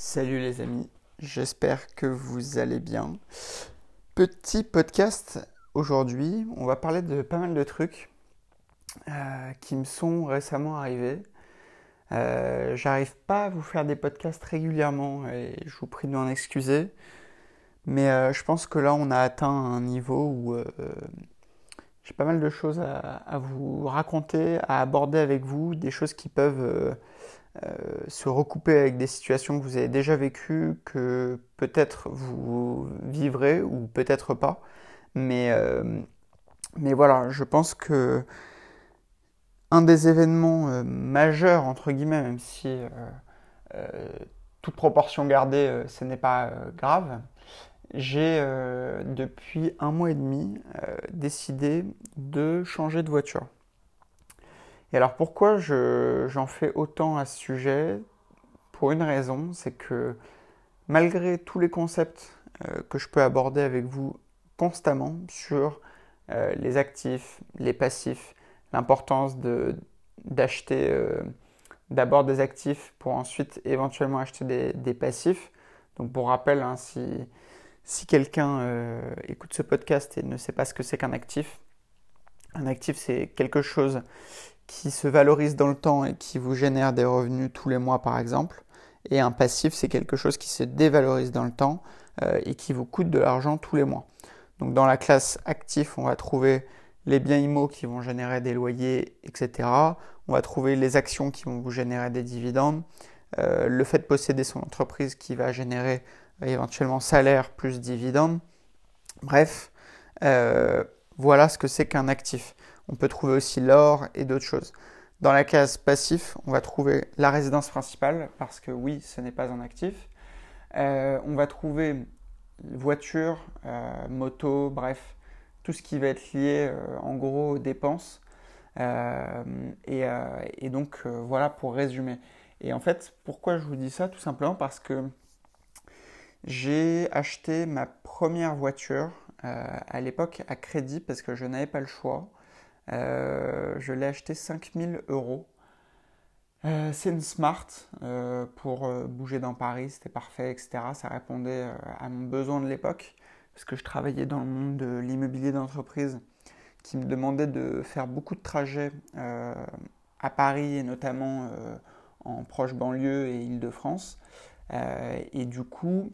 Salut les amis, j'espère que vous allez bien. Petit podcast aujourd'hui, on va parler de pas mal de trucs euh, qui me sont récemment arrivés. Euh, J'arrive pas à vous faire des podcasts régulièrement et je vous prie de m'en excuser. Mais euh, je pense que là on a atteint un niveau où j'ai pas mal de choses à, vous raconter, à aborder avec vous, des choses qui peuvent euh, euh, se recouper avec des situations que vous avez déjà vécues, que peut-être vous vivrez ou peut-être pas. Mais, euh, mais voilà, je pense que un des événements majeurs, entre guillemets, même si toute proportion gardée, ce n'est pas grave, j'ai depuis un mois et demi décidé de changer de voiture. Et alors pourquoi j'en fais autant à ce sujet? Pour une raison, c'est que malgré tous les concepts euh, que je peux aborder avec vous constamment sur euh, les actifs, les passifs, l'importance d'acheter euh, d'abord des actifs pour ensuite éventuellement acheter des, des passifs. Donc pour rappel, hein, si, si quelqu'un euh, écoute ce podcast et ne sait pas ce que c'est qu'un actif, un actif c'est quelque chose qui se valorise dans le temps et qui vous génère des revenus tous les mois par exemple. Et un passif, c'est quelque chose qui se dévalorise dans le temps euh, et qui vous coûte de l'argent tous les mois. Donc dans la classe actif, on va trouver les biens immo qui vont générer des loyers, etc. On va trouver les actions qui vont vous générer des dividendes. Euh, le fait de posséder son entreprise qui va générer éventuellement salaire plus dividendes. Bref, euh, voilà ce que c'est qu'un actif. On peut trouver aussi l'or et d'autres choses. Dans la case passif, on va trouver la résidence principale, parce que oui, ce n'est pas un actif. Euh, on va trouver voiture, euh, moto, bref, tout ce qui va être lié en gros aux dépenses. Et, donc voilà pour résumer. Et en fait, pourquoi je vous dis ça? Tout simplement parce que j'ai acheté ma première voiture à l'époque à crédit parce que je n'avais pas le choix. Euh, je l'ai acheté 5000 euros. Euh, c'est une Smart euh, pour euh, bouger dans Paris, c'était parfait, etc. Ça répondait euh, à mon besoin de l'époque parce que je travaillais dans le monde de l'immobilier d'entreprise qui me demandait de faire beaucoup de trajets euh, à Paris et notamment en proche banlieue et Île-de-France. et du coup,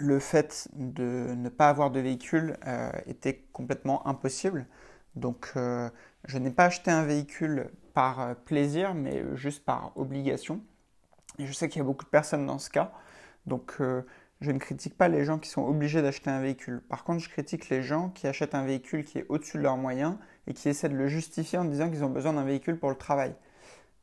le fait de ne pas avoir de véhicule était complètement impossible. Donc euh, je n'ai pas acheté un véhicule par euh, plaisir, mais juste par obligation. Je sais qu'il y a beaucoup de personnes dans ce cas. Donc euh, je ne critique pas les gens qui sont obligés d'acheter un véhicule. Par contre, je critique les gens qui achètent un véhicule qui est au-dessus de leurs moyens et qui essaient de le justifier en disant qu'ils ont besoin d'un véhicule pour le travail.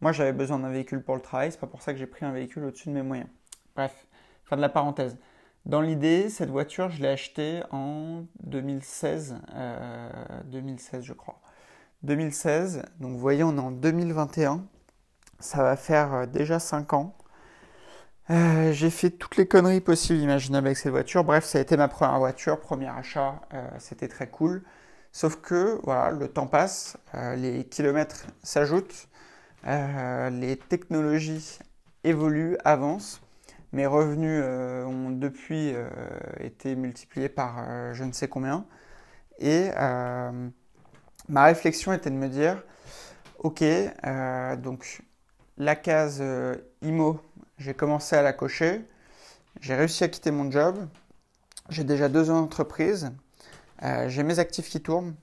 Moi, j'avais besoin d'un véhicule pour le travail, c'est pas pour ça que j'ai pris un véhicule au-dessus de mes moyens. Bref, fin de la parenthèse. Dans l'idée, cette voiture, je l'ai achetée en 2016, euh, 2016 je crois. 2016, donc vous voyez, on est en 2021, ça va faire euh, déjà 5 ans. Euh, j'ai fait toutes les conneries possibles imaginables avec cette voiture. Bref, ça a été ma première voiture, premier achat, euh, c'était très cool. Sauf que, voilà, le temps passe, euh, les kilomètres s'ajoutent, euh, les technologies évoluent, avancent. Mes revenus euh, ont depuis euh, été multipliés par euh, je ne sais combien. Et ma réflexion était de me dire, ok, donc la case IMO, j'ai commencé à la cocher, j'ai réussi à quitter mon job, j'ai déjà deux euh, j'ai mes actifs qui tournent.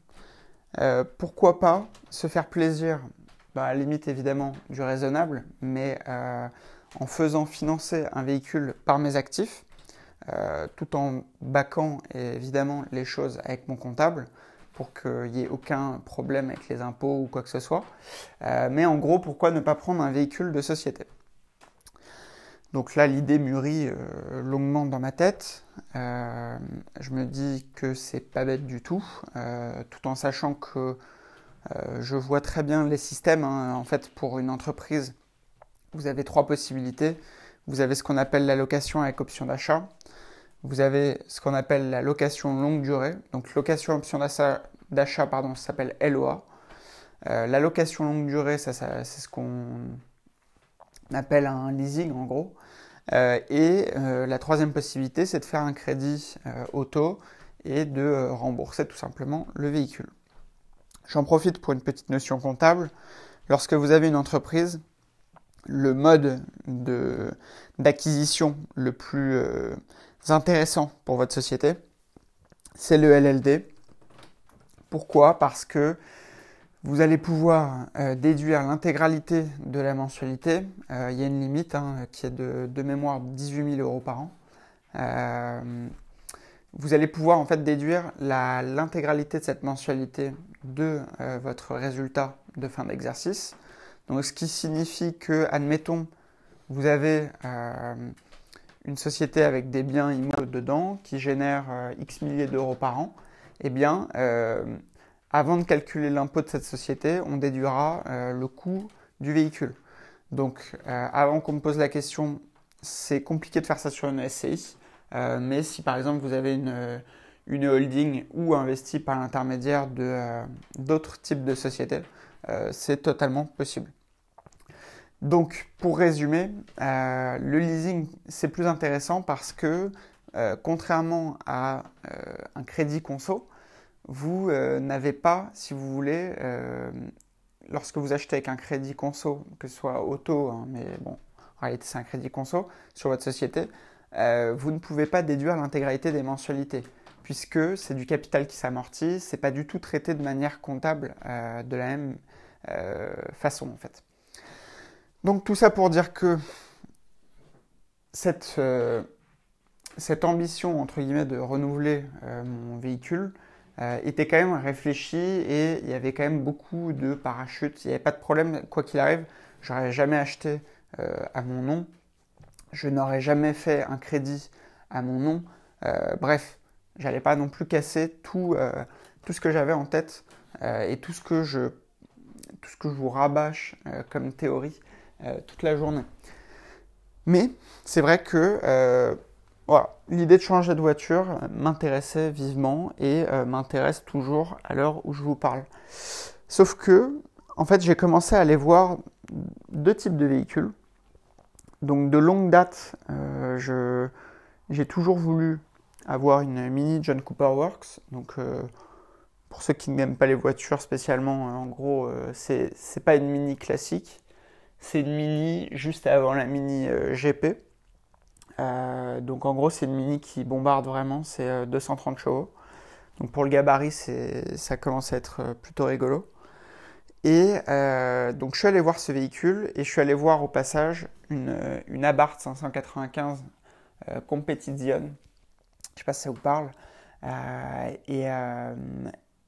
pourquoi pas se faire plaisir? Bah, à la limite évidemment du raisonnable, mais en faisant financer un véhicule par mes actifs, euh, tout en baquant évidemment les choses avec mon comptable pour qu'il n'y ait aucun problème avec les impôts ou quoi que ce soit. Euh, mais en gros, pourquoi ne pas prendre un véhicule de société? Donc là, l'idée mûrit euh, longuement dans ma tête. Je me dis que c'est pas bête du tout, tout en sachant que je vois très bien les systèmes. Hein. En fait, pour une entreprise, vous avez trois possibilités. Vous avez ce qu'on appelle la location avec option d'achat. Vous avez ce qu'on appelle la location longue durée. Donc location option d'achat, pardon, ça s'appelle LOA. Euh, la location longue durée, c'est ce qu'on appelle un leasing en gros. et la troisième possibilité, c'est de faire un crédit auto et de rembourser tout simplement le véhicule. J'en profite pour une petite notion comptable. Lorsque vous avez une entreprise, le mode d'acquisition le plus euh, intéressant pour votre société, c'est le LLD. Pourquoi? Parce que vous allez pouvoir euh, déduire l'intégralité de la mensualité. Euh, il y a une limite hein, qui est de, de, mémoire 18 000 euros par an. vous allez pouvoir en fait déduire l'intégralité de cette mensualité de votre résultat de fin d'exercice. Donc, ce qui signifie que, admettons, vous avez euh, une société avec des biens immobiliers dedans qui génère euh, X milliers d'euros par an, eh bien, euh, avant de calculer l'impôt de cette société, on déduira le coût du véhicule. Donc, avant qu'on me pose la question, c'est compliqué de faire ça sur une SCI, mais si par exemple vous avez une, une holding ou investi par l'intermédiaire d'autres types de sociétés, euh, c'est totalement possible. Donc, pour résumer, euh, le leasing, c'est plus intéressant parce que, euh, contrairement à un crédit conso, vous n'avez pas, si vous voulez, lorsque vous achetez avec un crédit conso, que ce soit auto, hein, mais bon, en réalité c'est un crédit conso sur votre société, vous ne pouvez pas déduire l'intégralité des mensualités puisque c'est du capital qui s'amortit, c'est pas du tout traité de manière comptable de la même façon en fait. Donc tout ça pour dire que cette, euh, cette ambition entre guillemets de renouveler euh, mon véhicule était quand même réfléchie et il y avait quand même beaucoup de parachutes. Il n'y avait pas de problème, quoi qu'il arrive, j'aurais jamais acheté à mon nom, je n'aurais jamais fait un crédit à mon nom. bref, j'allais pas non plus casser tout, tout ce que j'avais en tête et tout ce que je tout ce que je vous rabâche euh, comme théorie euh, toute la journée. Mais c'est vrai que euh, voilà, l'idée de changer de voiture m'intéressait vivement et m'intéresse toujours à l'heure où je vous parle. Sauf que, en fait, j'ai commencé à aller voir deux types de véhicules. Donc de longue date, j'ai toujours voulu avoir une Mini John Cooper Works. Donc pour ceux qui n'aiment pas les voitures spécialement, hein, en gros, euh, c'est pas une mini classique, c'est une mini juste avant la mini euh, GP. Euh, donc en gros, c'est une mini qui bombarde vraiment, c'est 230 chevaux. Donc pour le gabarit, ça commence à être plutôt rigolo. Et donc je suis allé voir ce véhicule et je suis allé voir au passage une, une Abarth 595 Competition. Je ne sais pas si ça vous parle.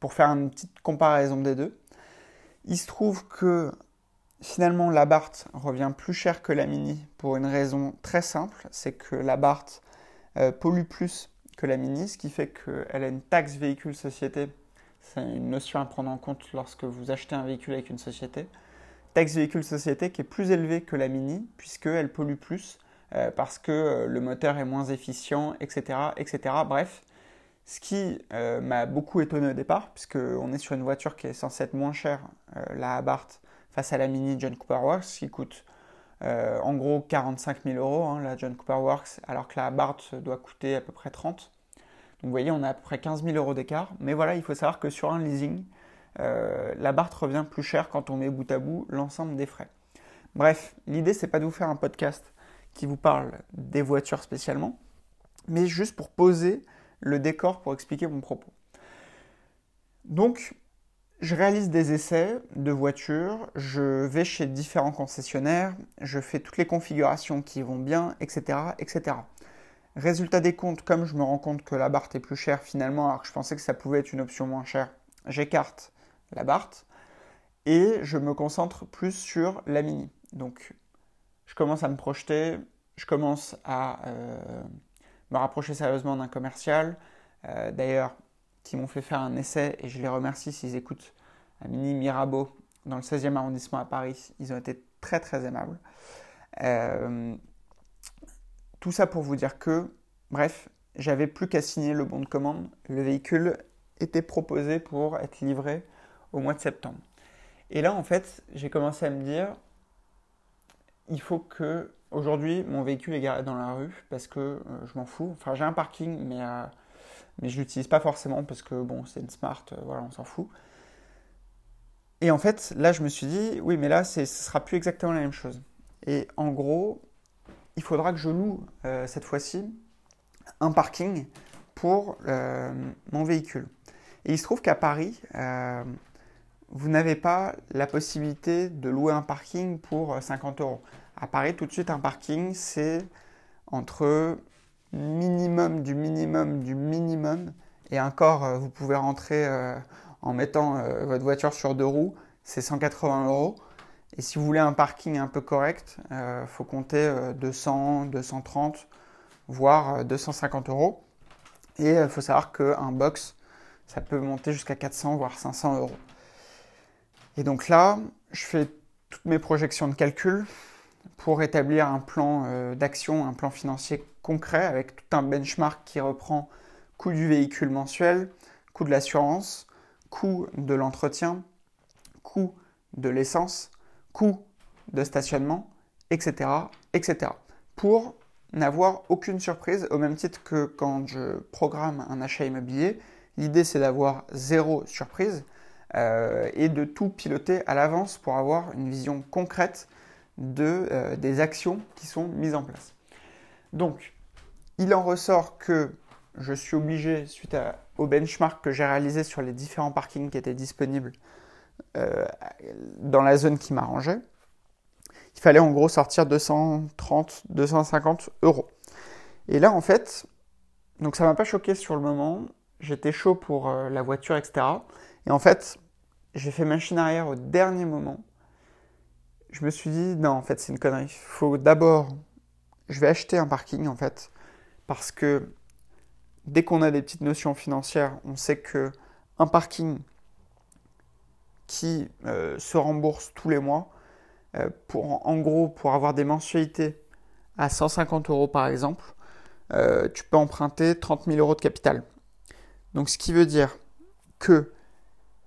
Pour faire une petite comparaison des deux. Il se trouve que finalement la Bart revient plus cher que la Mini pour une raison très simple, c'est que la Bart euh, pollue plus que la Mini, ce qui fait qu'elle a une taxe véhicule société. C'est une notion à prendre en compte lorsque vous achetez un véhicule avec une société. Taxe véhicule société qui est plus élevée que la Mini puisqu'elle pollue plus euh, parce que euh, le moteur est moins efficient, etc. etc. Bref, ce qui euh, m'a beaucoup étonné au départ, puisqu'on est sur une voiture qui est censée être moins chère, euh, la Abarth, face à la Mini John Cooper Works, qui coûte euh, en gros 45 000 euros, hein, la John Cooper Works, alors que la Abarth doit coûter à peu près 30. Donc vous voyez, on a à peu près 15 000 euros d'écart. Mais voilà, il faut savoir que sur un leasing, la Abarth revient plus cher quand on met bout à bout l'ensemble des frais. Bref, l'idée, c'est pas de vous faire un podcast qui vous parle des voitures spécialement, mais juste pour poser le décor pour expliquer mon propos. Donc, je réalise des essais de voitures, je vais chez différents concessionnaires, je fais toutes les configurations qui vont bien, etc. etc. Résultat des comptes, comme je me rends compte que la Bart est plus chère finalement, alors que je pensais que ça pouvait être une option moins chère, j'écarte la Bart et je me concentre plus sur la Mini. Donc, je commence à me projeter, je commence à euh, me rapprocher sérieusement d'un commercial, euh, d'ailleurs, qui m'ont fait faire un essai et je les remercie s'ils écoutent à Mini Mirabeau dans le 16e arrondissement à Paris. Ils ont été très très aimables. Euh, tout ça pour vous dire que, bref, j'avais plus qu'à signer le bon de commande. Le véhicule était proposé pour être livré au mois de septembre. Et là, en fait, j'ai commencé à me dire, il faut que Aujourd'hui, mon véhicule est garé dans la rue parce que je m'en fous. Enfin, j'ai un parking, mais, mais je l'utilise pas forcément parce que bon, c'est une smart, voilà, on s'en fout. Et en fait, là, je me suis dit, oui, mais là, ce sera plus exactement la même chose. Et en gros, il faudra que je loue cette fois-ci un parking pour mon véhicule. Et il se trouve qu'à Paris, euh, vous n'avez pas la possibilité de louer un parking pour 50 euros. À Paris, tout de suite, un parking, c'est entre minimum du minimum du minimum. Et encore, euh, vous pouvez rentrer euh, en mettant votre voiture sur deux roues, c'est 180 euros. Et si vous voulez un parking un peu correct, il faut compter 200, 230, voire 250 euros. Et il faut savoir qu'un box ça peut monter jusqu'à 400 voire 500 euros. Et donc là, je fais toutes mes projections de calcul pour établir un plan euh, d'action, un plan financier concret avec tout un benchmark qui reprend coût du véhicule mensuel, coût de l'assurance, coût de l'entretien, coût de l'essence, coût de stationnement, etc.. Pour n'avoir aucune surprise au même titre que quand je programme un achat immobilier, L'idée, c'est d'avoir zéro surprise euh, et de tout piloter à l'avance pour avoir une vision concrète de, euh, des actions qui sont mises en place. Donc, il en ressort que je suis obligé, suite au benchmark que j'ai réalisé sur les différents parkings qui étaient disponibles euh, dans la zone qui m'arrangeait, il fallait en gros sortir 230, 250 euros. Et là, en fait, donc ça m'a pas choqué sur le moment j'étais chaud pour euh, la voiture, etc. Et en fait, j'ai fait machine arrière au dernier moment. Je me suis dit, non, en fait, c'est une connerie. Il faut d'abord, je vais acheter un parking, en fait, parce que dès qu'on a des petites notions financières, on sait que un parking qui euh, se rembourse tous les mois, euh, pour, en gros, pour avoir des mensualités à 150 euros par exemple, tu peux emprunter 30 000 euros de capital. Donc ce qui veut dire que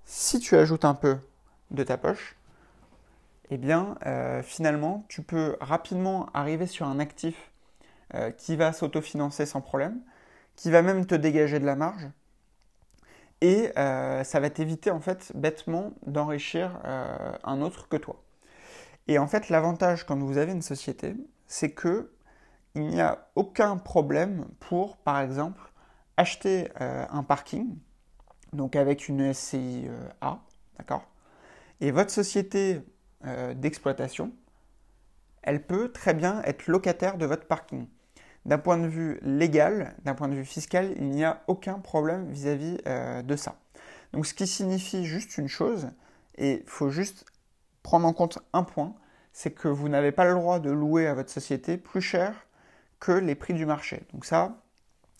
si tu ajoutes un peu de ta poche, eh bien euh, finalement tu peux rapidement arriver sur un actif euh, qui va s'autofinancer sans problème, qui va même te dégager de la marge. Et euh, ça va t'éviter en fait bêtement d'enrichir un autre que toi. Et en fait l'avantage quand vous avez une société, c'est que il n'y a aucun problème pour, par exemple, acheter un parking, donc avec une SCI A, d'accord? Et votre société euh, d'exploitation, elle peut très bien être locataire de votre parking. D'un point de vue légal, d'un point de vue fiscal, il n'y a aucun problème vis-à-vis de ça. Donc ce qui signifie juste une chose, et il faut juste prendre en compte un point, c'est que vous n'avez pas le droit de louer à votre société plus cher que les prix du marché. Donc ça,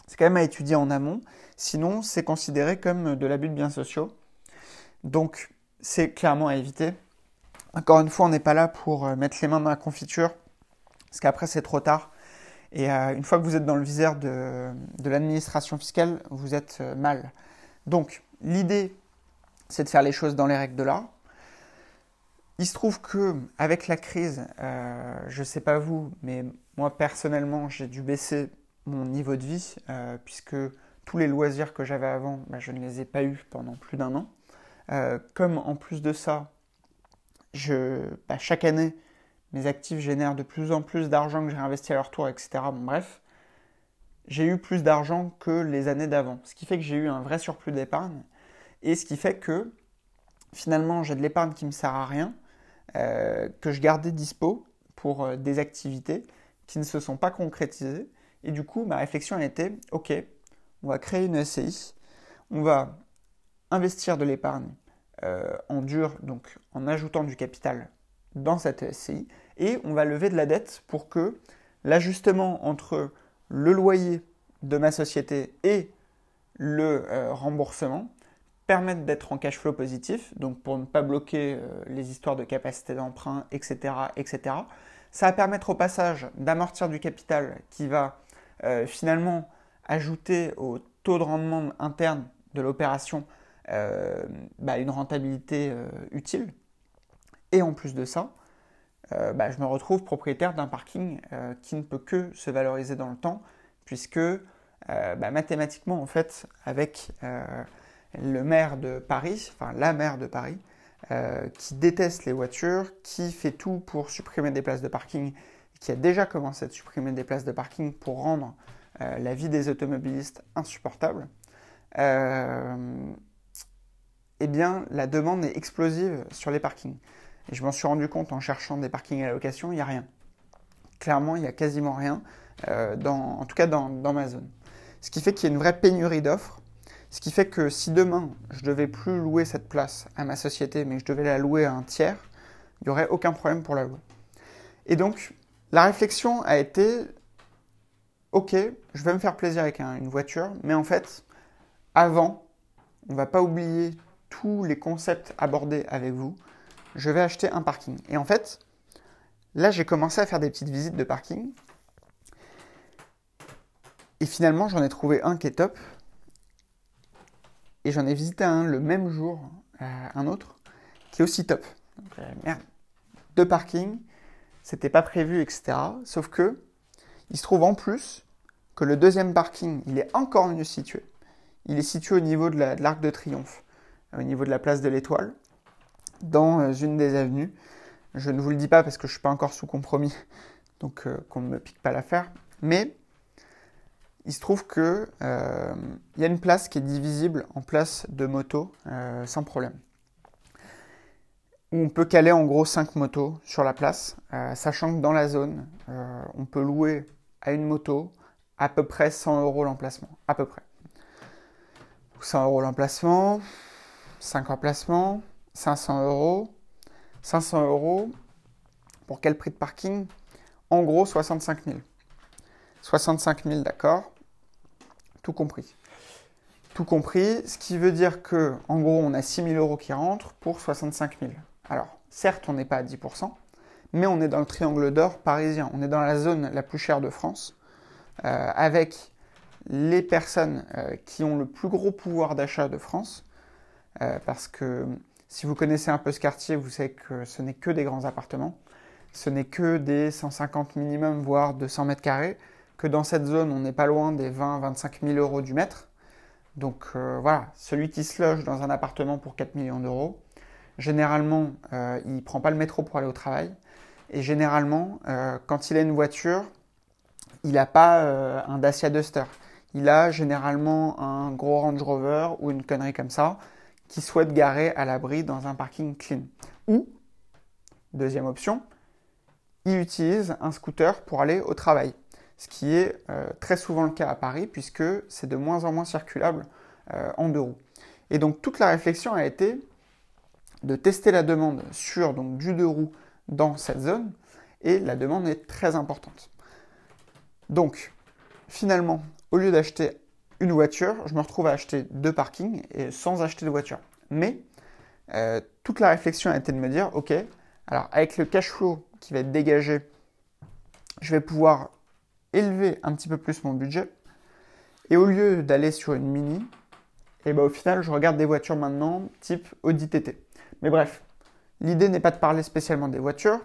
c'est quand même à étudier en amont. Sinon, c'est considéré comme de l'abus de biens sociaux. Donc, c'est clairement à éviter. Encore une fois, on n'est pas là pour euh, mettre les mains dans la confiture, parce qu'après, c'est trop tard. Et euh, une fois que vous êtes dans le viseur de, l'administration fiscale, vous êtes euh, mal. Donc, l'idée, c'est de faire les choses dans les règles de l'art. Il se trouve que avec la crise, je ne sais pas vous, mais moi personnellement, j'ai dû baisser mon niveau de vie, puisque tous les loisirs que j'avais avant, bah, je ne les ai pas eus pendant plus d'un an. Comme en plus de ça, bah, chaque année, mes actifs génèrent de plus en plus d'argent que j'ai investi à leur tour, etc. bref, j'ai eu plus d'argent que les années d'avant. Ce qui fait que j'ai eu un vrai surplus d'épargne. Et ce qui fait que finalement, j'ai de l'épargne qui ne me sert à rien, euh, que je gardais dispo pour des activités qui ne se sont pas concrétisées et du coup, ma réflexion a été, ok, on va créer une SCI, on va investir de l'épargne euh, en dur, donc en ajoutant du capital dans cette SCI, et on va lever de la dette pour que l'ajustement entre le loyer de ma société et le euh, remboursement permette d'être en cash flow positif, donc pour ne pas bloquer euh, les histoires de capacité d'emprunt, etc., etc. Ça va permettre au passage d'amortir du capital qui va finalement ajouter au taux de rendement interne de l'opération euh, bah, une rentabilité euh, utile. Et en plus de ça, bah, je me retrouve propriétaire d'un parking qui ne peut que se valoriser dans le temps, puisque bah, mathématiquement, en fait, avec le maire de Paris, enfin la maire de Paris, qui déteste les voitures, qui fait tout pour supprimer des places de parking, qui a déjà commencé à supprimer des places de parking pour rendre la vie des automobilistes insupportable, eh bien, la demande est explosive sur les parkings. Et je m'en suis rendu compte en cherchant des parkings à location, il n'y a rien. Clairement, il n'y a quasiment rien, euh, en tout cas dans, ma zone. Ce qui fait qu'il y a une vraie pénurie d'offres. Ce qui fait que si demain, je devais plus louer cette place à ma société, mais je devais la louer à un tiers, il n'y aurait aucun problème pour la louer. Et donc, la réflexion a été, ok, je vais me faire plaisir avec une voiture, mais en fait, avant, on ne va pas oublier tous les concepts abordés avec vous, je vais acheter un parking. Et en fait, là, j'ai commencé à faire des petites visites de parking. Et finalement, j'en ai trouvé un qui est top. Et j'en ai visité un le même jour, euh, un autre, qui est aussi top. Euh. Deux parkings, c'était pas prévu, etc. Sauf que, il se trouve en plus que le deuxième parking, il est encore mieux situé. Il est situé au niveau de l'Arc de Triomphe au niveau de la place de l'Étoile, dans euh, une des avenues. Je ne vous le dis pas parce que je ne suis pas encore sous compromis, donc euh, qu'on ne me pique pas l'affaire. Mais il se trouve qu'il euh, y a une place qui est divisible en place de motos sans problème. Où on peut caler en gros 5 motos sur la place, sachant que dans la zone, on peut louer à une moto à peu près 100 euros l'emplacement. À peu près. 100 euros l'emplacement, 5 emplacements, 500 euros. 500 euros, pour quel prix de parking? En gros, 65 000. 65 000, d'accord Tout compris. Tout compris, ce qui veut dire que, en gros, on a 6 000 euros qui rentrent pour 65 000. Alors, certes, on n'est pas à 10%, mais on est dans le triangle d'or parisien. On est dans la zone la plus chère de France, euh, avec les personnes euh, qui ont le plus gros pouvoir d'achat de France, euh, parce que si vous connaissez un peu ce quartier, vous savez que ce n'est que des grands appartements, ce n'est que des 150 minimum, voire 200 mètres carrés, que dans cette zone, on n'est pas loin des 20-25 000 euros du mètre. Donc euh, voilà, celui qui se loge dans un appartement pour 4 millions d'euros, généralement, euh, il ne prend pas le métro pour aller au travail. Et généralement, quand il a une voiture, il n'a pas un Dacia Duster. Il a généralement un gros Range Rover ou une connerie comme ça qui souhaitent garer à l'abri dans un parking clean. Ou, deuxième option, il utilise un scooter pour aller au travail. Ce qui est euh, très souvent le cas à Paris puisque c'est de moins en moins circulable euh, en deux roues. Et donc toute la réflexion a été de tester la demande sur donc, du deux roues dans cette zone et la demande est très importante. Donc finalement, au lieu d'acheter une voiture, je me retrouve à acheter deux parkings et sans acheter de voiture. Mais euh, toute la réflexion a été de me dire, ok, alors avec le cash flow qui va être dégagé, je vais pouvoir élever un petit peu plus mon budget. Et au lieu d'aller sur une mini, et eh ben au final, je regarde des voitures maintenant type Audi TT. Mais bref, l'idée n'est pas de parler spécialement des voitures.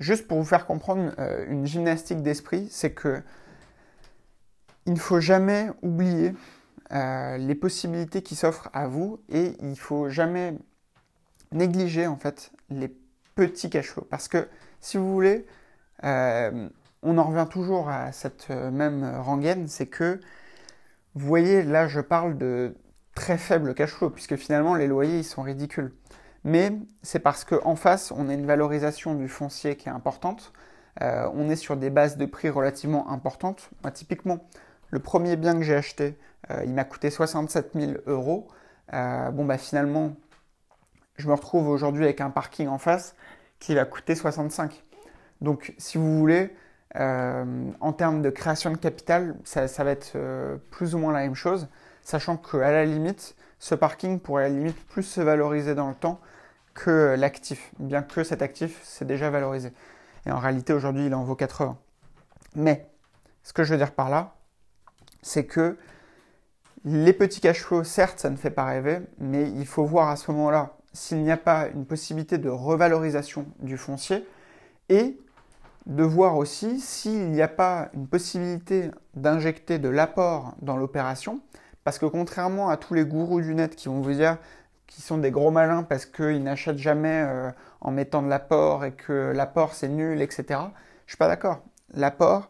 Juste pour vous faire comprendre euh, une gymnastique d'esprit, c'est que il ne faut jamais oublier euh, les possibilités qui s'offrent à vous et il ne faut jamais négliger en fait les petits cash. Parce que si vous voulez, euh, on en revient toujours à cette même rengaine, c'est que vous voyez, là je parle de très faible cash flow, puisque finalement les loyers ils sont ridicules. Mais c'est parce qu'en face, on a une valorisation du foncier qui est importante. Euh, on est sur des bases de prix relativement importantes. Moi, typiquement, le premier bien que j'ai acheté, euh, il m'a coûté 67 000 euros. Euh, bon, bah finalement, je me retrouve aujourd'hui avec un parking en face qui va coûter 65. Donc, si vous voulez, euh, en termes de création de capital, ça, va être plus ou moins la même chose, sachant qu'à la limite, ce parking pourrait à la limite plus se valoriser dans le temps que l'actif, bien que cet actif s'est déjà valorisé. Et en réalité, aujourd'hui, il en vaut 80. Mais, ce que je veux dire par là, c'est que les petits cash flows, certes, ça ne fait pas rêver, mais il faut voir à ce moment-là s'il n'y a pas une possibilité de revalorisation du foncier et de voir aussi s'il n'y a pas une possibilité d'injecter de l'apport dans l'opération, parce que contrairement à tous les gourous du net qui vont vous dire qu'ils sont des gros malins parce qu'ils n'achètent jamais euh, en mettant de l'apport et que l'apport c'est nul, etc., je ne suis pas d'accord. L'apport,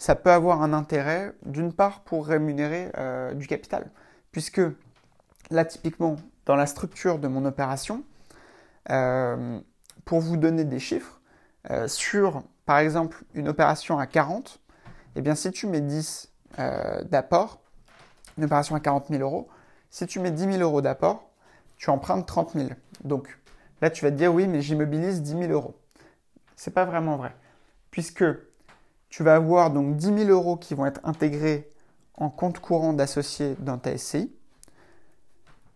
ça peut avoir un intérêt, d'une part pour rémunérer euh, du capital, puisque là typiquement dans la structure de mon opération, euh, pour vous donner des chiffres, sur par exemple une opération à 40, eh bien si tu mets 10 euh, d'apport, une opération à 40 000 euros, si tu mets 10 000 euros d'apport, tu empruntes 30 000. Donc là, tu vas te dire oui, mais j'immobilise 10 000 euros. C'est pas vraiment vrai, puisque tu vas avoir donc 10 000 euros qui vont être intégrés en compte courant d'associé dans ta SCI.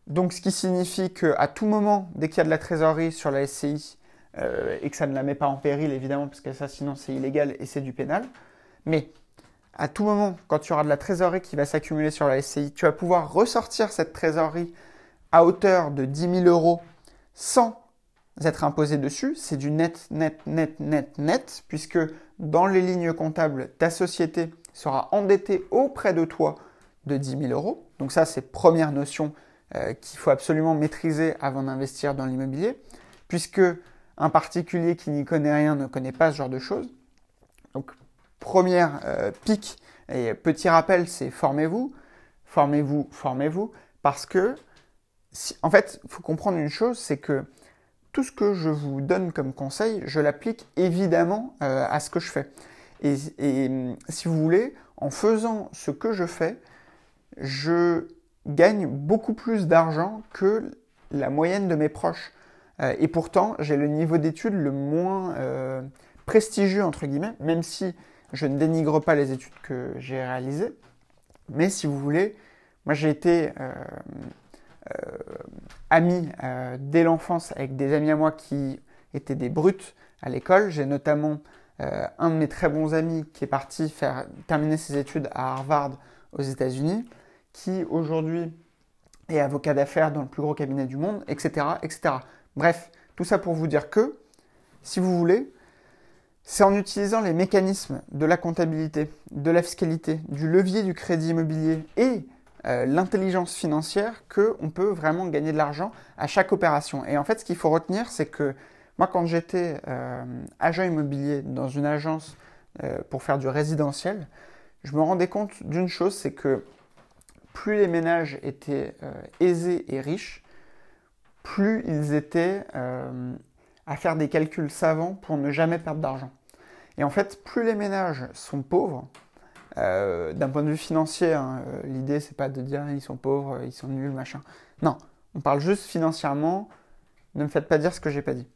Donc, ce qui signifie qu'à tout moment, dès qu'il y a de la trésorerie sur la SCI, euh, et que ça ne la met pas en péril, évidemment, parce que ça, sinon, c'est illégal et c'est du pénal. Mais à tout moment, quand tu auras de la trésorerie qui va s'accumuler sur la SCI, tu vas pouvoir ressortir cette trésorerie à hauteur de 10 000 euros sans être imposé dessus. C'est du net, net, net, net, net, puisque dans les lignes comptables, ta société sera endettée auprès de toi de 10 000 euros. Donc ça, c'est première notion euh, qu'il faut absolument maîtriser avant d'investir dans l'immobilier, puisque un particulier qui n'y connaît rien ne connaît pas ce genre de choses. Donc, première euh, pique et petit rappel, c'est formez-vous, formez-vous, formez-vous, parce que, en fait, il faut comprendre une chose, c'est que tout ce que je vous donne comme conseil, je l'applique évidemment euh, à ce que je fais. Et, si vous voulez, en faisant ce que je fais, je gagne beaucoup plus d'argent que la moyenne de mes proches. Euh, et pourtant, j'ai le niveau d'études le moins euh, prestigieux, entre guillemets, même si je ne dénigre pas les études que j'ai réalisées. Mais si vous voulez, moi j'ai été euh, ami dès l'enfance avec des amis à moi qui étaient des brutes à l'école. J'ai notamment un de mes très bons amis qui est parti faire terminer ses études à Harvard aux États-Unis, qui aujourd'hui est avocat d'affaires dans le plus gros cabinet du monde, etc., etc. Bref, tout ça pour vous dire que, si vous voulez, c'est en utilisant les mécanismes de la comptabilité, de la fiscalité, du levier du crédit immobilier et euh, l'intelligence financière qu'on peut vraiment gagner de l'argent à chaque opération. Et en fait, ce qu'il faut retenir, c'est que moi, quand j'étais euh, agent immobilier dans une agence euh, pour faire du résidentiel, je me rendais compte d'une chose, c'est que plus les ménages étaient aisés et riches, plus ils étaient à faire des calculs savants pour ne jamais perdre d'argent. Et en fait, plus les ménages sont pauvres, euh, d'un point de vue financier, hein, euh, l'idée c'est pas de dire ils sont pauvres, ils sont nuls, machin. Non, on parle juste financièrement. Ne me faites pas dire ce que j'ai pas dit.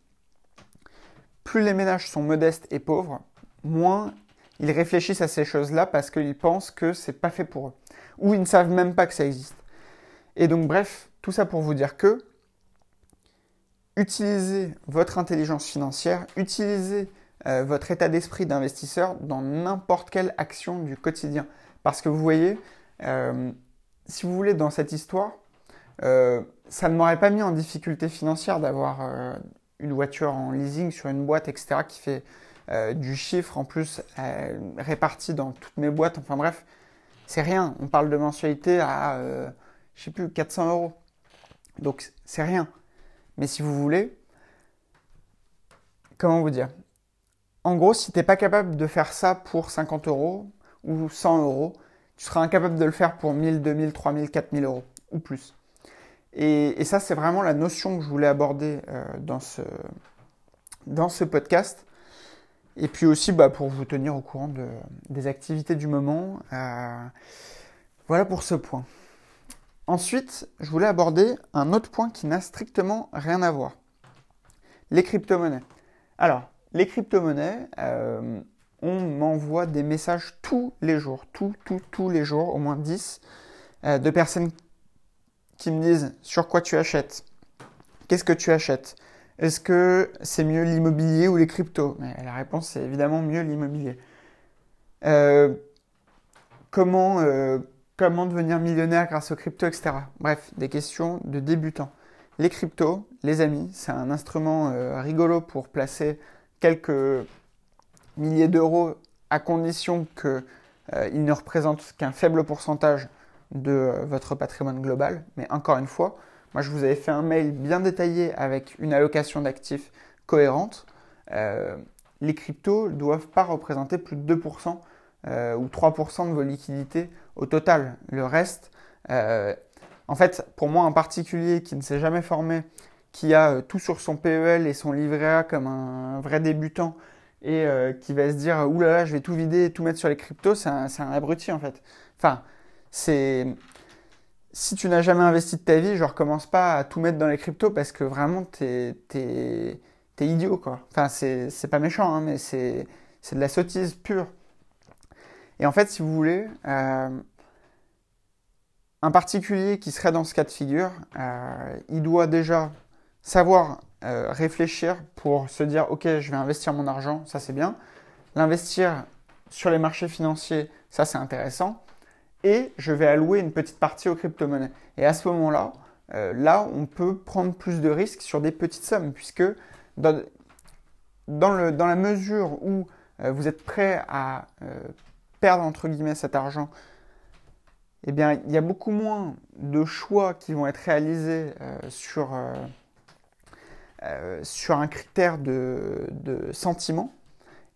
Plus les ménages sont modestes et pauvres, moins ils réfléchissent à ces choses-là parce qu'ils pensent que c'est pas fait pour eux, ou ils ne savent même pas que ça existe. Et donc bref, tout ça pour vous dire que utilisez votre intelligence financière, utilisez euh, votre état d'esprit d'investisseur dans n'importe quelle action du quotidien. Parce que vous voyez, euh, si vous voulez, dans cette histoire, euh, ça ne m'aurait pas mis en difficulté financière d'avoir une voiture en leasing sur une boîte, etc., qui fait du chiffre en plus réparti dans toutes mes boîtes. Enfin bref, c'est rien. On parle de mensualité à, je sais plus, 400 euros. Donc c'est rien. Mais si vous voulez, comment vous dire? En gros, si tu n'es pas capable de faire ça pour 50 euros ou 100 euros, tu seras incapable de le faire pour 1000, 2000, 3000, 4000 euros ou plus. Et, ça, c'est vraiment la notion que je voulais aborder euh, dans, ce, podcast. Et puis aussi bah, pour vous tenir au courant de, des activités du moment. Euh, voilà pour ce point. Ensuite, je voulais aborder un autre point qui n'a strictement rien à voir. Les crypto-monnaies. Alors, les crypto-monnaies, euh, on m'envoie des messages tous les jours, tous, tous, tous les jours, au moins 10, euh, de personnes qui me disent sur quoi tu achètes, qu'est-ce que tu achètes, est-ce que c'est mieux l'immobilier ou les cryptos? La réponse c'est évidemment mieux l'immobilier. Euh, comment comment devenir millionnaire grâce aux crypto, etc. Bref, des questions de débutants. les cryptos, les amis, c'est un instrument rigolo pour placer quelques milliers d'euros à condition qu'il ne représente qu'un faible pourcentage de votre patrimoine global. Mais encore une fois, moi je vous avais fait un mail bien détaillé avec une allocation d'actifs cohérente. les cryptos ne doivent pas représenter plus de 2% euh, ou 3% de vos liquidités au total. Le reste, euh, en fait, pour moi, un particulier qui ne s'est jamais formé, qui a euh, tout sur son PEL et son livret A comme un vrai débutant et qui va se dire Ouh là là, je vais tout vider et tout mettre sur les cryptos, c'est un, un, abruti en fait. Enfin, c'est. Si tu n'as jamais investi de ta vie, je recommence pas à tout mettre dans les cryptos parce que vraiment, t'es es, idiot quoi. Enfin, c'est pas méchant, hein, mais c'est de la sottise pure. Et en fait, si vous voulez, euh, un particulier qui serait dans ce cas de figure, euh, il doit déjà savoir euh, réfléchir pour se dire, OK, je vais investir mon argent, ça c'est bien. L'investir sur les marchés financiers, ça c'est intéressant. Et je vais allouer une petite partie aux crypto-monnaies. Et à ce moment-là, là, on peut prendre plus de risques sur des petites sommes, puisque dans, le, dans la mesure où vous êtes prêt à perdre entre guillemets cet argent, eh bien, il y a beaucoup moins de choix qui vont être réalisés euh, sur, euh, euh, sur un critère de, de, sentiment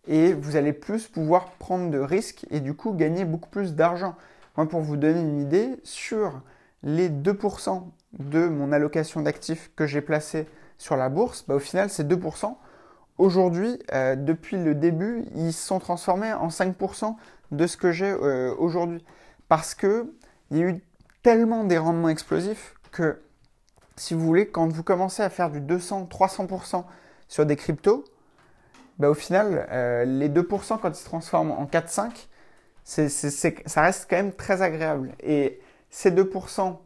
et vous allez plus pouvoir prendre de risques et du coup gagner beaucoup plus d'argent. Moi, pour vous donner une idée, sur les 2% de mon allocation d'actifs que j'ai placé sur la bourse, bah, au final, c'est 2%. Aujourd'hui, depuis le début, ils se sont transformés en 5% de ce que j'ai euh, aujourd'hui. Parce que il y a eu tellement des rendements explosifs que, si vous voulez, quand vous commencez à faire du 200, 300% sur des cryptos, bah, au final, euh, les 2% quand ils se transforment en 4-5, ça reste quand même très agréable. Et ces 2%,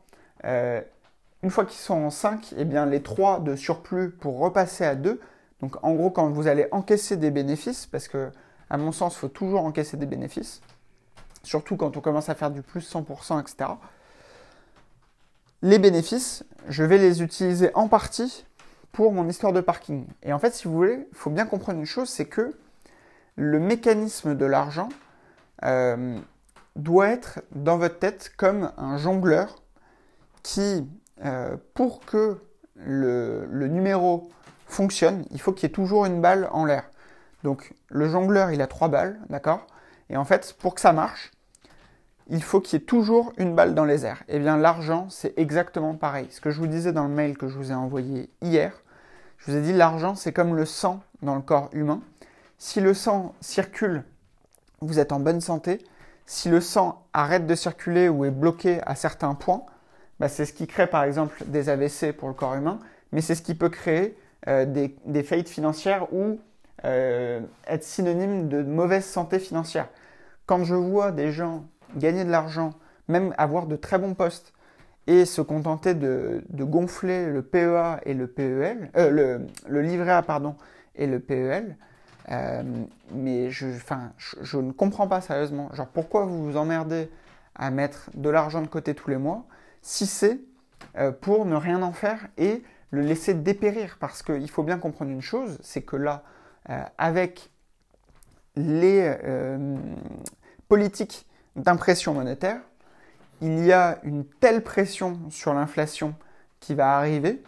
euh, une fois qu'ils sont en 5, et eh bien les 3 de surplus pour repasser à 2, donc en gros quand vous allez encaisser des bénéfices, parce que à mon sens, il faut toujours encaisser des bénéfices, surtout quand on commence à faire du plus 100%, etc. Les bénéfices, je vais les utiliser en partie pour mon histoire de parking. Et en fait, si vous voulez, il faut bien comprendre une chose, c'est que le mécanisme de l'argent euh, doit être dans votre tête comme un jongleur qui, euh, pour que le, le numéro fonctionne, il faut qu'il y ait toujours une balle en l'air. Donc le jongleur, il a trois balles, d'accord? Et en fait, pour que ça marche, il faut qu'il y ait toujours une balle dans les airs. Eh bien, l'argent, c'est exactement pareil. Ce que je vous disais dans le mail que je vous ai envoyé hier, je vous ai dit l'argent, c'est comme le sang dans le corps humain. Si le sang circule, vous êtes en bonne santé. Si le sang arrête de circuler ou est bloqué à certains points, bah, c'est ce qui crée par exemple des AVC pour le corps humain, mais c'est ce qui peut créer euh, des, faillites financières ou euh, être synonyme de mauvaise santé financière. Quand je vois des gens gagner de l'argent, même avoir de très bons postes, et se contenter de, gonfler le PEA et le PEL, euh, le, livret A pardon, et le PEL, euh, mais je, je, ne comprends pas sérieusement. Genre pourquoi vous vous emmerdez à mettre de l'argent de côté tous les mois si c'est pour ne rien en faire et le laisser dépérir Parce qu'il faut bien comprendre une chose, c'est que là, euh, avec les euh, politiques d'impression monétaire, il y a une telle pression sur l'inflation qui va arriver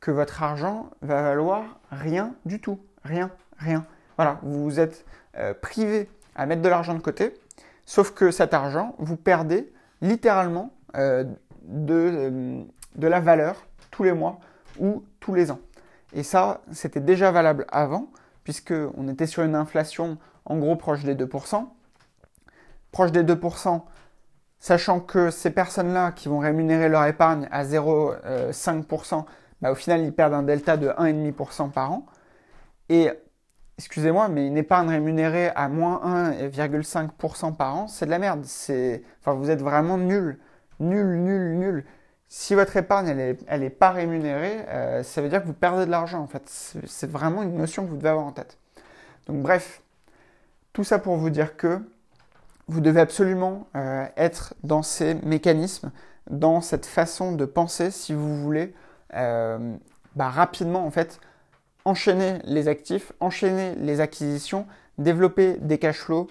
que votre argent va valoir rien du tout. Rien, rien. Voilà, vous êtes euh, privé à mettre de l'argent de côté, sauf que cet argent, vous perdez littéralement de, de la valeur tous les mois ou tous les ans. Et ça, c'était déjà valable avant, puisqu'on était sur une inflation en gros proche des 2%. Proche des 2%, sachant que ces personnes-là qui vont rémunérer leur épargne à 0,5%, bah, au final, ils perdent un delta de 1,5% par an. Et, excusez-moi, mais une épargne rémunérée à moins 1,5% par an, c'est de la merde. Enfin, vous êtes vraiment nul. Nul, nul, nul. Si votre épargne elle n'est pas rémunérée, euh, ça veut dire que vous perdez de l'argent en fait. C'est vraiment une notion que vous devez avoir en tête. Donc bref, tout ça pour vous dire que vous devez absolument euh, être dans ces mécanismes, dans cette façon de penser si vous voulez bah, rapidement en fait enchaîner les actifs, enchaîner les acquisitions, développer des cash flows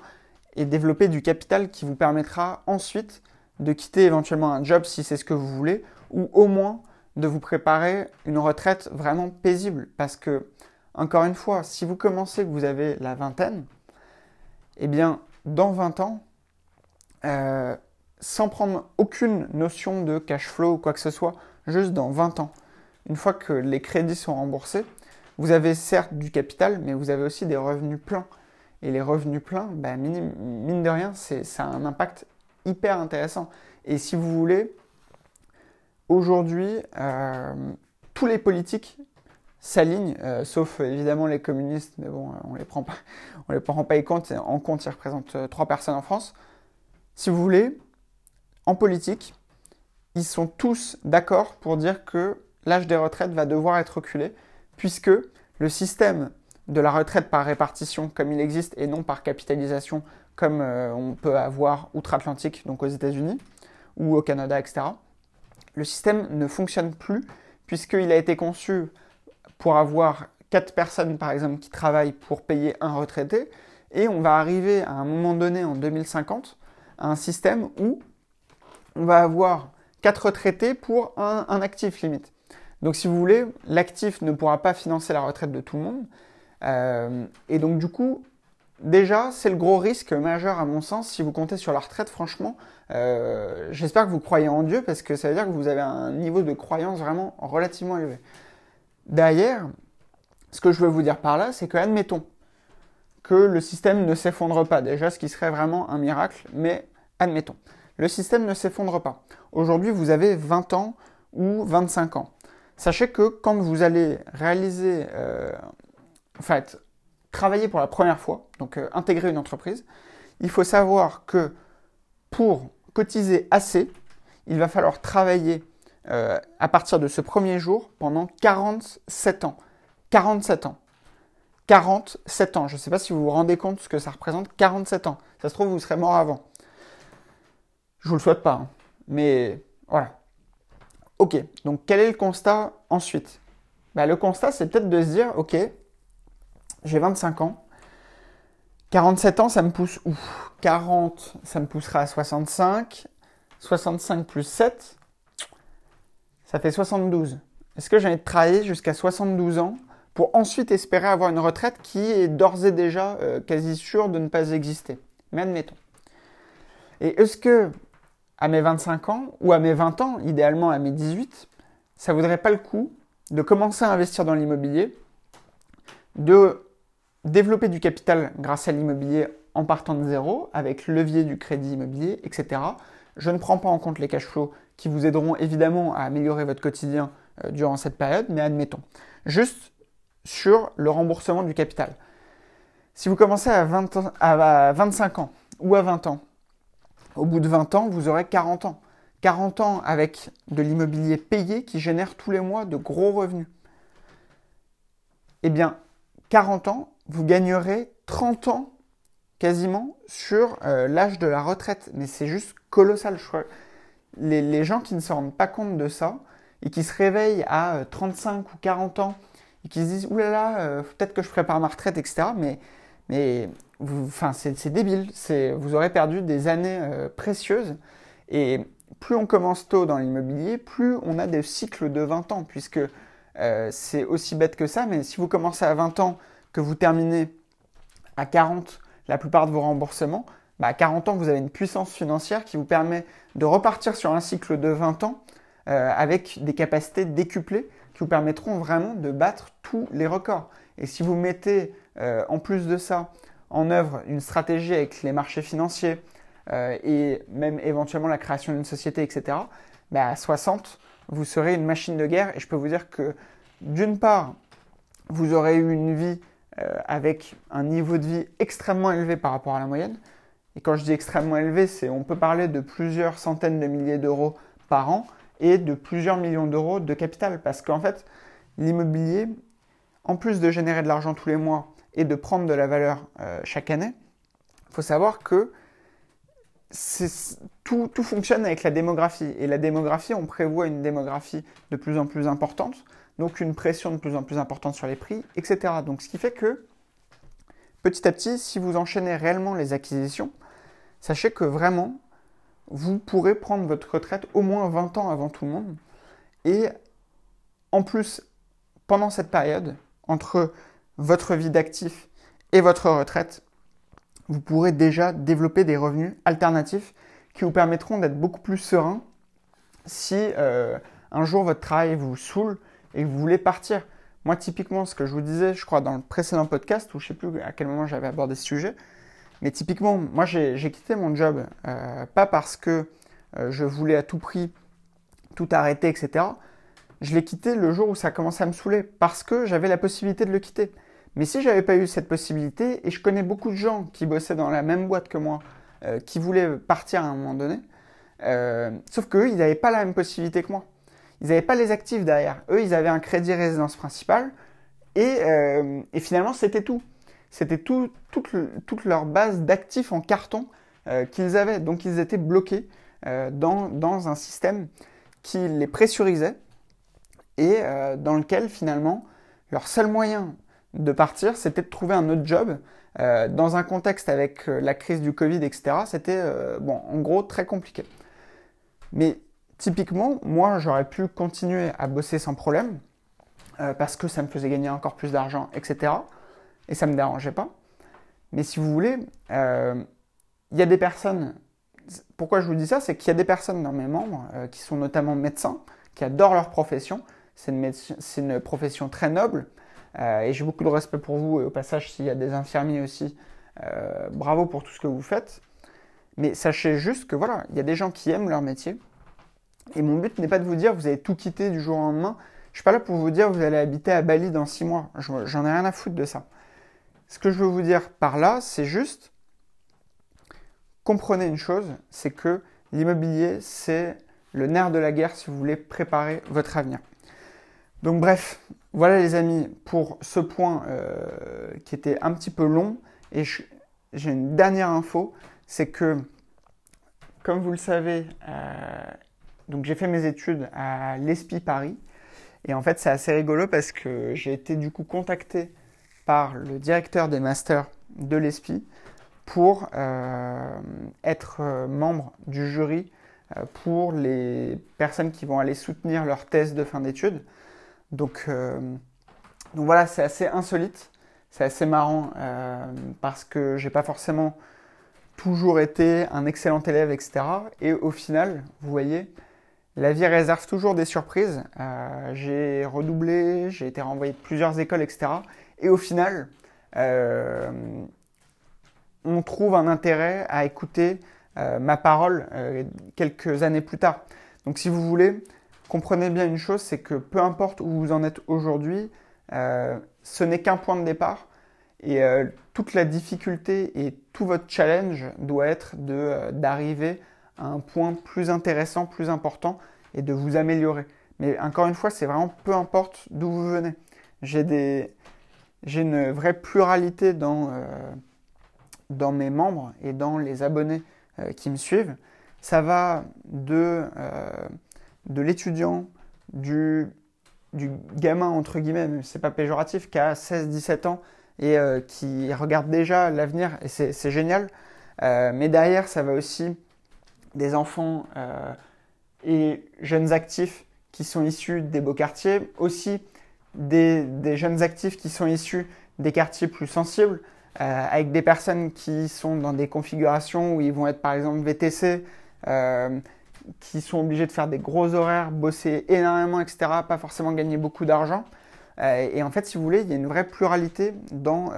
et développer du capital qui vous permettra ensuite de quitter éventuellement un job si c'est ce que vous voulez, ou au moins de vous préparer une retraite vraiment paisible. Parce que, encore une fois, si vous commencez que vous avez la vingtaine, eh bien, dans 20 ans, euh, sans prendre aucune notion de cash flow ou quoi que ce soit, juste dans 20 ans, une fois que les crédits sont remboursés, vous avez certes du capital, mais vous avez aussi des revenus pleins. Et les revenus pleins, bah, mine, de rien, ça a un impact hyper intéressant. Et si vous voulez, aujourd'hui, euh, tous les politiques s'alignent, euh, sauf évidemment les communistes, mais bon, on les prend pas, on les prend pas en compte. En compte, ils représentent euh, trois personnes en France. Si vous voulez, en politique, ils sont tous d'accord pour dire que l'âge des retraites va devoir être reculé, puisque le système de la retraite par répartition, comme il existe, et non par capitalisation, comme euh, on peut avoir outre-Atlantique, donc aux États-Unis ou au Canada, etc. Le système ne fonctionne plus puisqu'il a été conçu pour avoir quatre personnes, par exemple, qui travaillent pour payer un retraité, et on va arriver à un moment donné, en 2050, à un système où on va avoir quatre retraités pour un, actif limite. Donc si vous voulez, l'actif ne pourra pas financer la retraite de tout le monde. Euh, et donc du coup, déjà, c'est le gros risque majeur à mon sens si vous comptez sur la retraite. Franchement, euh, j'espère que vous croyez en Dieu parce que ça veut dire que vous avez un niveau de croyance vraiment relativement élevé. Derrière, ce que je veux vous dire par là, c'est que admettons que le système ne s'effondre pas. Déjà, ce qui serait vraiment un miracle, mais admettons. Le système ne s'effondre pas. Aujourd'hui, vous avez 20 ans ou 25 ans. Sachez que quand vous allez réaliser, euh, en fait, travailler pour la première fois, donc euh, intégrer une entreprise, il faut savoir que pour cotiser assez, il va falloir travailler euh, à partir de ce premier jour pendant 47 ans. 47 ans. 47 ans. Je ne sais pas si vous vous rendez compte ce que ça représente. 47 ans. Ça se trouve, vous serez mort avant. Je vous le souhaite pas. Hein. Mais voilà. Ok, donc quel est le constat ensuite? Bah, Le constat, c'est peut-être de se dire, ok, j'ai 25 ans, 47 ans, ça me pousse où? 40, ça me poussera à 65, 65 plus 7, ça fait 72. Est-ce que j'ai envie de travailler jusqu'à 72 ans pour ensuite espérer avoir une retraite qui est d'ores et déjà euh, quasi sûre de ne pas exister? Mais admettons. Et est-ce que à mes 25 ans ou à mes 20 ans, idéalement à mes 18, ça vaudrait pas le coup de commencer à investir dans l'immobilier, de développer du capital grâce à l'immobilier en partant de zéro, avec levier du crédit immobilier, etc. Je ne prends pas en compte les cash flows qui vous aideront évidemment à améliorer votre quotidien euh, durant cette période, mais admettons. Juste sur le remboursement du capital. Si vous commencez à, 20 à 25 ans ou à 20 ans, au bout de 20 ans, vous aurez 40 ans. 40 ans avec de l'immobilier payé qui génère tous les mois de gros revenus. Eh bien, 40 ans, vous gagnerez 30 ans quasiment sur euh, l'âge de la retraite. Mais c'est juste colossal. Les, gens qui ne se rendent pas compte de ça et qui se réveillent à 35 euh, ou 40 ans et qui se disent là, euh, peut-être que je prépare ma retraite, etc. Mais, mais c'est débile. Vous aurez perdu des années euh, précieuses. Et plus on commence tôt dans l'immobilier, plus on a des cycles de 20 ans, puisque euh, c'est aussi bête que ça. Mais si vous commencez à 20 ans, que vous terminez à 40 la plupart de vos remboursements, bah, à 40 ans, vous avez une puissance financière qui vous permet de repartir sur un cycle de 20 ans euh, avec des capacités décuplées qui vous permettront vraiment de battre tous les records. Et si vous mettez en plus de ça en œuvre une stratégie avec les marchés financiers euh, et même éventuellement la création d'une société, etc., bah, à 60, vous serez une machine de guerre. Et je peux vous dire que d'une part, vous aurez eu une vie euh, avec un niveau de vie extrêmement élevé par rapport à la moyenne. Et quand je dis extrêmement élevé, c'est on peut parler de plusieurs centaines de milliers d'euros par an et de plusieurs millions d'euros de capital. Parce qu'en fait, l'immobilier, en plus de générer de l'argent tous les mois et de prendre de la valeur euh, chaque année, il faut savoir que tout, tout, fonctionne avec la démographie. Et la démographie, on prévoit une démographie de plus en plus importante, donc une pression de plus en plus importante sur les prix, etc. Donc ce qui fait que, petit à petit, si vous enchaînez réellement les acquisitions, sachez que vraiment, vous pourrez prendre votre retraite au moins 20 ans avant tout le monde. Et en plus, pendant cette période, entre votre vie d'actif et votre retraite, vous pourrez déjà développer des revenus alternatifs qui vous permettront d'être beaucoup plus serein si euh, un jour votre travail vous saoule et que vous voulez partir. Moi, typiquement, ce que je vous disais, je crois, dans le précédent podcast, où je ne sais plus à quel moment j'avais abordé ce sujet, mais typiquement, moi, j'ai quitté mon job, euh, pas parce que euh, je voulais à tout prix tout arrêter, etc. Je l'ai quitté le jour où ça a commencé à me saouler, parce que j'avais la possibilité de le quitter. Mais si j'avais pas eu cette possibilité, et je connais beaucoup de gens qui bossaient dans la même boîte que moi, euh, qui voulaient partir à un moment donné, sauf qu'eux, ils n'avaient pas la même possibilité que moi. Ils n'avaient pas les actifs derrière. Eux, ils avaient un crédit résidence principal, et, et finalement, c'était tout c'était toute, leur base d'actifs en carton euh, qu'ils avaient. Donc ils étaient bloqués euh, dans, un système qui les pressurisait et euh, dans lequel finalement leur seul moyen de partir, c'était de trouver un autre job. dans un contexte avec la crise du Covid, etc., c'était bon, en gros très compliqué. Mais typiquement, moi, j'aurais pu continuer à bosser sans problème parce que ça me faisait gagner encore plus d'argent, etc et ça ne me dérangeait pas. Mais si vous voulez, euh, il y a des personnes, pourquoi je vous dis ça, c'est qu'il y a des personnes dans mes membres euh, qui sont notamment médecins, qui adorent leur profession. C'est une, profession très noble euh, et j'ai beaucoup de respect pour vous. Et au passage, s'il y a des infirmiers aussi, bravo pour tout ce que vous faites. Mais sachez juste que voilà, il y a des gens qui aiment leur métier. Et mon but n'est pas de vous dire vous allez tout quitter du jour au lendemain. Je suis pas là pour vous dire vous allez habiter à Bali dans six mois. J'en ai rien à foutre de ça. Ce que je veux vous dire par là, c'est juste, comprenez une chose, c'est que l'immobilier, c'est le nerf de la guerre si vous voulez préparer votre avenir. Donc bref, voilà les amis pour ce point euh, qui était un petit peu long. Et j'ai une dernière info, c'est que, comme vous le savez, euh, donc j'ai fait mes études à l'ESPI Paris. Et en fait, c'est assez rigolo parce que j'ai été du coup contacté par le directeur des masters de l'ESPI pour euh, être euh, membre du jury euh, pour les personnes qui vont aller soutenir leur thèse de fin d'études. Donc, donc voilà, c'est assez insolite, c'est assez marrant parce que j'ai pas forcément toujours été un excellent élève, etc. Et au final, vous voyez, la vie réserve toujours des surprises. j'ai redoublé, j'ai été renvoyé de plusieurs écoles, etc. Et au final, euh, on trouve un intérêt à écouter euh, ma parole euh, quelques années plus tard. Donc si vous voulez, comprenez bien une chose, c'est que peu importe où vous en êtes aujourd'hui, ce n'est qu'un point de départ. Et toute la difficulté et tout votre challenge doit être d'arriver un point plus intéressant, plus important et de vous améliorer. Mais encore une fois, c'est vraiment peu importe d'où vous venez. J'ai des, j'ai une vraie pluralité dans, euh, dans mes membres et dans les abonnés euh, qui me suivent. Ça va de, euh, de l'étudiant, du, du gamin, entre guillemets, c'est pas péjoratif, qui a 16-17 ans et qui regarde déjà l'avenir, et c'est génial. mais derrière, ça va aussi des enfants et jeunes actifs qui sont issus des beaux quartiers, aussi des, jeunes actifs qui sont issus des quartiers plus sensibles, euh, avec des personnes qui sont dans des configurations où ils vont être par exemple VTC, euh, qui sont obligés de faire des gros horaires, bosser énormément, etc., pas forcément gagner beaucoup d'argent. Euh, et en fait, si vous voulez, il y a une vraie pluralité dans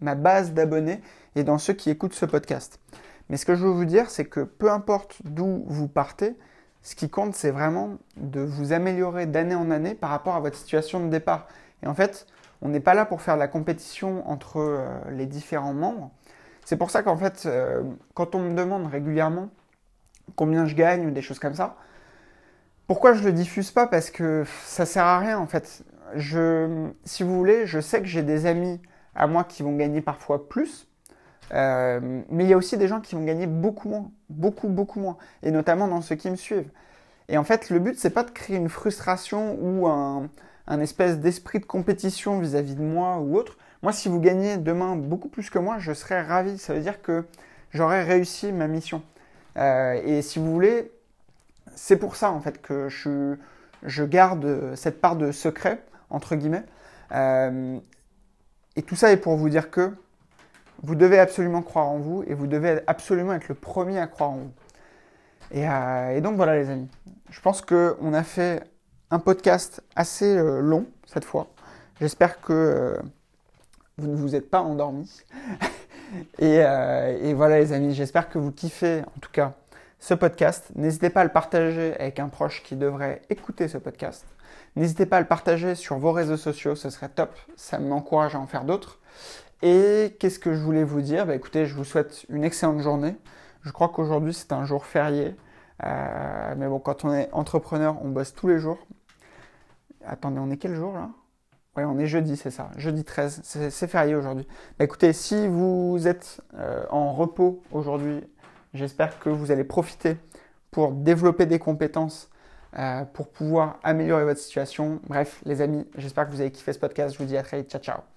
ma base d'abonnés et dans ceux qui écoutent ce podcast. Mais ce que je veux vous dire, c'est que peu importe d'où vous partez, ce qui compte, c'est vraiment de vous améliorer d'année en année par rapport à votre situation de départ. Et en fait, on n'est pas là pour faire la compétition entre euh, les différents membres. C'est pour ça qu'en fait, euh, quand on me demande régulièrement combien je gagne ou des choses comme ça, pourquoi je le diffuse pas? Parce que ça sert à rien en fait. Si vous voulez, je sais que j'ai des amis à moi qui vont gagner parfois plus. Euh, mais il y a aussi des gens qui vont gagner beaucoup moins, beaucoup, beaucoup moins, et notamment dans ceux qui me suivent. Et en fait, le but, c'est pas de créer une frustration ou un, un espèce d'esprit de compétition vis-à-vis de moi ou autre. Moi, si vous gagnez demain beaucoup plus que moi, je serais ravi. Ça veut dire que j'aurais réussi ma mission. Euh, et si vous voulez, c'est pour ça en fait que je, garde cette part de secret entre guillemets. Euh, et tout ça est pour vous dire que vous devez absolument croire en vous et vous devez absolument être le premier à croire en vous. Et, euh, donc voilà les amis, je pense qu'on a fait un podcast assez euh, long cette fois. J'espère que euh, vous ne vous êtes pas endormis. et, et, voilà les amis, j'espère que vous kiffez en tout cas ce podcast. N'hésitez pas à le partager avec un proche qui devrait écouter ce podcast. N'hésitez pas à le partager sur vos réseaux sociaux, ce serait top, ça m'encourage à en faire d'autres. Et qu'est-ce que je voulais vous dire? Bah, Écoutez, je vous souhaite une excellente journée. Je crois qu'aujourd'hui c'est un jour férié. Euh, mais bon, quand on est entrepreneur, on bosse tous les jours. Attendez, on est quel jour là? Oui, on est jeudi, c'est ça. Jeudi 13, c'est férié aujourd'hui. Bah, écoutez, si vous êtes euh, en repos aujourd'hui, j'espère que vous allez profiter pour développer des compétences euh, pour pouvoir améliorer votre situation. Bref, les amis, j'espère que vous avez kiffé ce podcast. Je vous dis à très vite. Ciao, ciao.